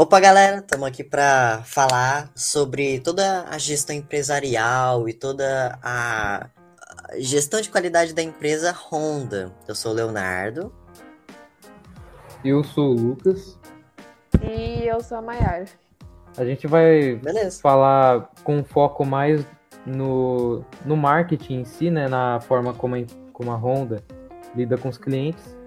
Opa, galera, estamos aqui para falar sobre toda a gestão empresarial e toda a gestão de qualidade da empresa Honda. Eu sou o Leonardo. Eu sou o Lucas. E eu sou a Maiara. A gente vai Beleza. falar com foco mais no, no marketing em si, né? Na forma como a, como a Honda lida com os clientes.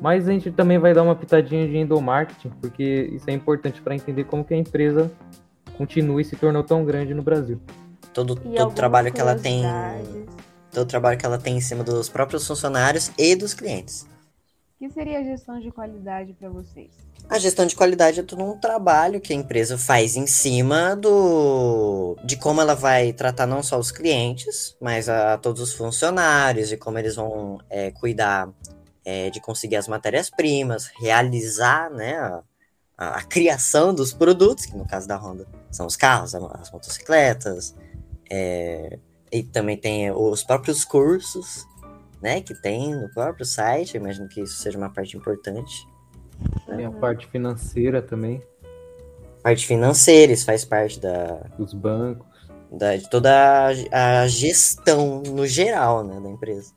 Mas a gente também vai dar uma pitadinha de endomarketing, porque isso é importante para entender como que a empresa continua e se tornou tão grande no Brasil. Todo, E todo trabalho que ela tem, todo trabalho que ela tem em cima dos próprios funcionários e dos clientes. O que seria a gestão de qualidade para vocês? A gestão de qualidade é todo um trabalho que a empresa faz em cima do de como ela vai tratar não só os clientes, mas a, todos os funcionários, de como eles vão é, cuidar é, de conseguir as matérias-primas, realizar né, a, a- a criação dos produtos, que no caso da Honda são os carros, as motocicletas, é, e também tem os próprios cursos né, que tem no próprio site. Eu imagino que isso seja uma parte importante. Tem a parte financeira também, parte financeira, isso faz parte da, dos bancos. da- de toda a, a gestão no geral, né, da empresa.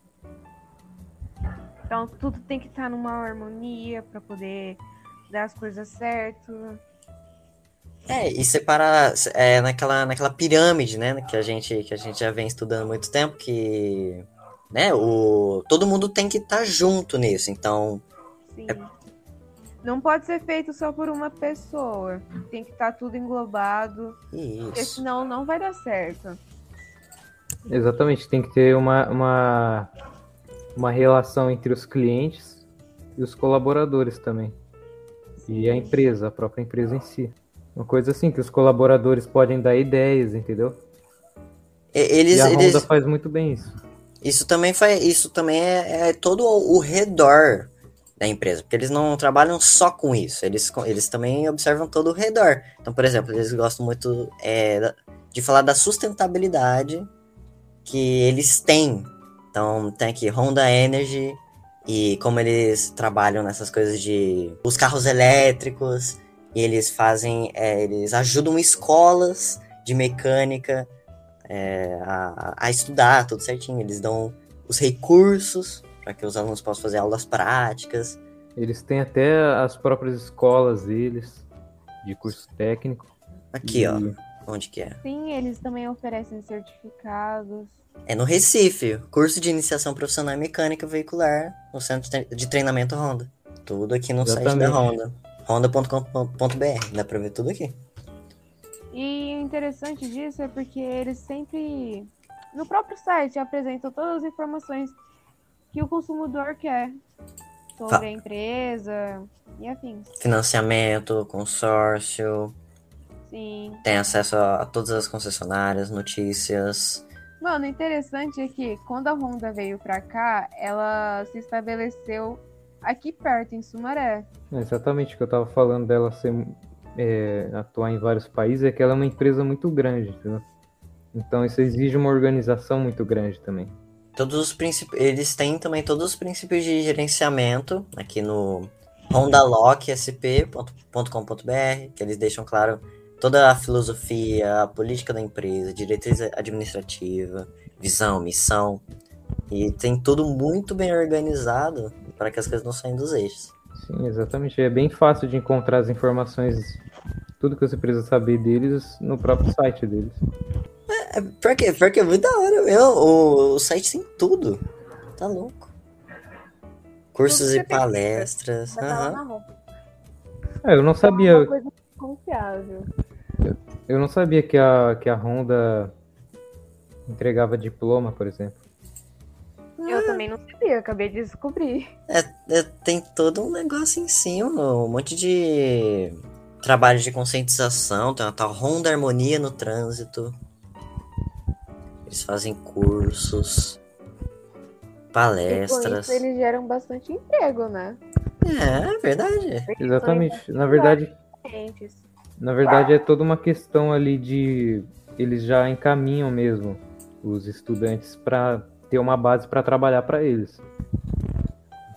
Então, tudo tem que estar numa harmonia para poder dar as coisas certo. É, e separar é, naquela, naquela pirâmide, né, que a gente que a gente já vem estudando há muito tempo, que né, o todo mundo tem que estar junto nisso. Então, Sim. Não pode ser feito só por uma pessoa. Tem que estar tudo englobado, porque isso. senão não vai dar certo. Exatamente, tem que ter uma, uma, uma relação entre os clientes e os colaboradores também. E a empresa, a própria empresa em si. Uma coisa assim, que os colaboradores podem dar ideias, entendeu? E- Eles, e a eles, Honda faz muito bem isso. Isso também faz, isso também é, é todo o, redor da empresa, porque eles não trabalham só com isso, eles, eles também observam todo o redor. Então, por exemplo, eles gostam muito é, de falar da sustentabilidade que eles têm. Então, tem aqui Honda Energy e como eles trabalham nessas coisas de os carros elétricos e eles fazem, é, eles ajudam escolas de mecânica é, a, a estudar tudo certinho. Eles dão os recursos para que os alunos possam fazer aulas práticas. Eles têm até as próprias escolas deles, de curso técnico. Aqui, E- ó, onde que é? Sim, eles também oferecem certificados. É no Recife, curso de iniciação profissional em mecânica veicular no centro de tre- de treinamento Honda. Tudo aqui no site da Exatamente. Honda. Honda.com.br, dá pra ver tudo aqui. E o interessante disso é porque eles sempre, no próprio site, apresentam todas as informações que o consumidor quer sobre a empresa e afins. Financiamento, consórcio, Sim. tem acesso a, a todas as concessionárias, notícias. Mano, o interessante é que quando a Honda veio pra cá, ela se estabeleceu aqui perto, em Sumaré. É exatamente o que eu tava falando dela ser, é, atuar em vários países, é que ela é uma empresa muito grande, entendeu? Então isso exige uma organização muito grande também. Todos os princípios. Eles têm também todos os princípios de gerenciamento aqui no hondalocksp.com.br, que eles deixam claro toda a filosofia, a política da empresa, diretriz administrativa, visão, missão. E tem tudo muito bem organizado para que as coisas não saiam dos eixos. Sim, exatamente. É bem fácil de encontrar as informações, tudo que você precisa saber deles no próprio site deles. É, pior que, pior que é muito da hora mesmo. O, o site tem tudo. Tá louco. Cursos e palestras. Roupa. É, eu não É sabia, uma coisa confiável. Eu não sabia que a, que a Honda entregava diploma, por exemplo. Eu também não sabia, acabei de descobrir. É, é, tem todo um negócio em cima, um monte de trabalho de conscientização, tem uma tal Honda Harmonia no Trânsito. Eles fazem cursos, E com palestras. isso eles geram bastante emprego, né? É, é verdade. Exatamente. Na verdade, Clientes. Na verdade é toda uma questão ali de eles já encaminham mesmo os estudantes para ter uma base para trabalhar para eles.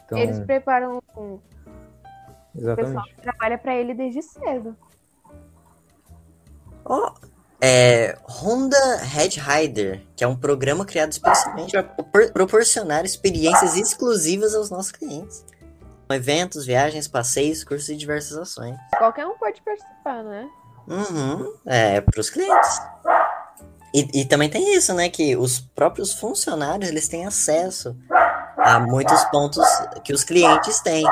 Então, Eles preparam O pessoal Exatamente. que trabalha pra ele desde cedo. Ó, é, Honda Head Rider, que é um programa criado especialmente para propor- proporcionar experiências exclusivas aos nossos clientes. Eventos, viagens, passeios, cursos e diversas ações. Qualquer um pode participar, né? Uhum, é, para os clientes. E, e também tem isso, né, que os próprios funcionários, eles têm acesso a muitos pontos que os clientes têm.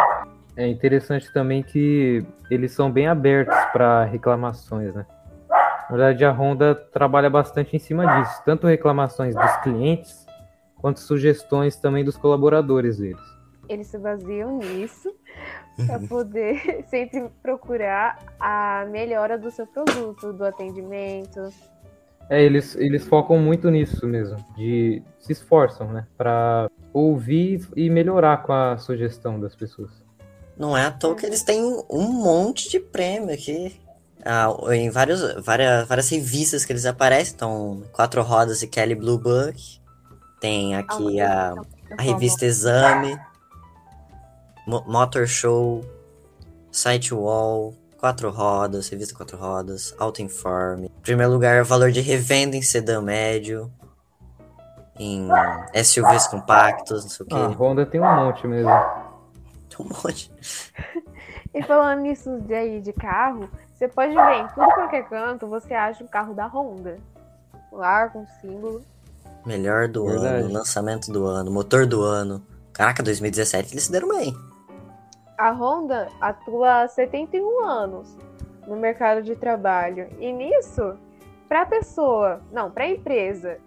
É interessante também que eles são bem abertos para reclamações, né? Na verdade, a Honda trabalha bastante em cima disso, tanto reclamações dos clientes quanto sugestões também dos colaboradores deles. Eles se baseiam nisso para poder sempre procurar a melhora do seu produto, do atendimento. É, eles, eles focam muito nisso mesmo, de se esforçam, né, para ouvir e melhorar com a sugestão das pessoas. Não é à toa que eles têm um monte de prêmio aqui. Ah, em vários, várias, várias revistas que eles aparecem. Então, Quatro Rodas e Kelly Blue Book. Tem aqui a, a revista Exame. Mo- Motor Show. Site Wall. Quatro Rodas, revista Quatro Rodas. Auto Informe. Em primeiro lugar, valor de revenda em sedã médio. Em SUVs compactos, não sei o que. Ah, a Honda tem um monte mesmo. Tem um monte. E falando nisso de aí de carro, você pode ver em tudo qualquer canto, você acha um carro da Honda. Lá com símbolo. Melhor do Verdade. ano, lançamento do ano, motor do ano. Caraca, 2017 eles se deram bem. A Honda atua há 71 anos no mercado de trabalho. E nisso, para a pessoa, não, para a empresa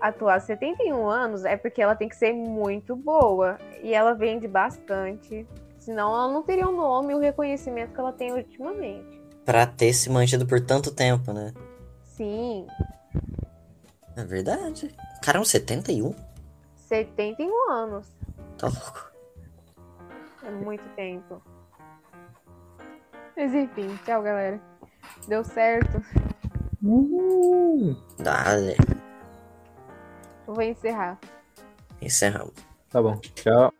atuar há 71 anos é porque ela tem que ser muito boa e ela vende bastante. Senão ela não teria o nome e o reconhecimento que ela tem ultimamente. Pra ter se mantido por tanto tempo, né? Sim, É verdade. Caramba, 71? 71 anos. Tá louco. É muito tempo. Mas enfim, tchau, galera. Deu certo. Dale. Eu vou encerrar. Encerramos. Tá bom, tchau.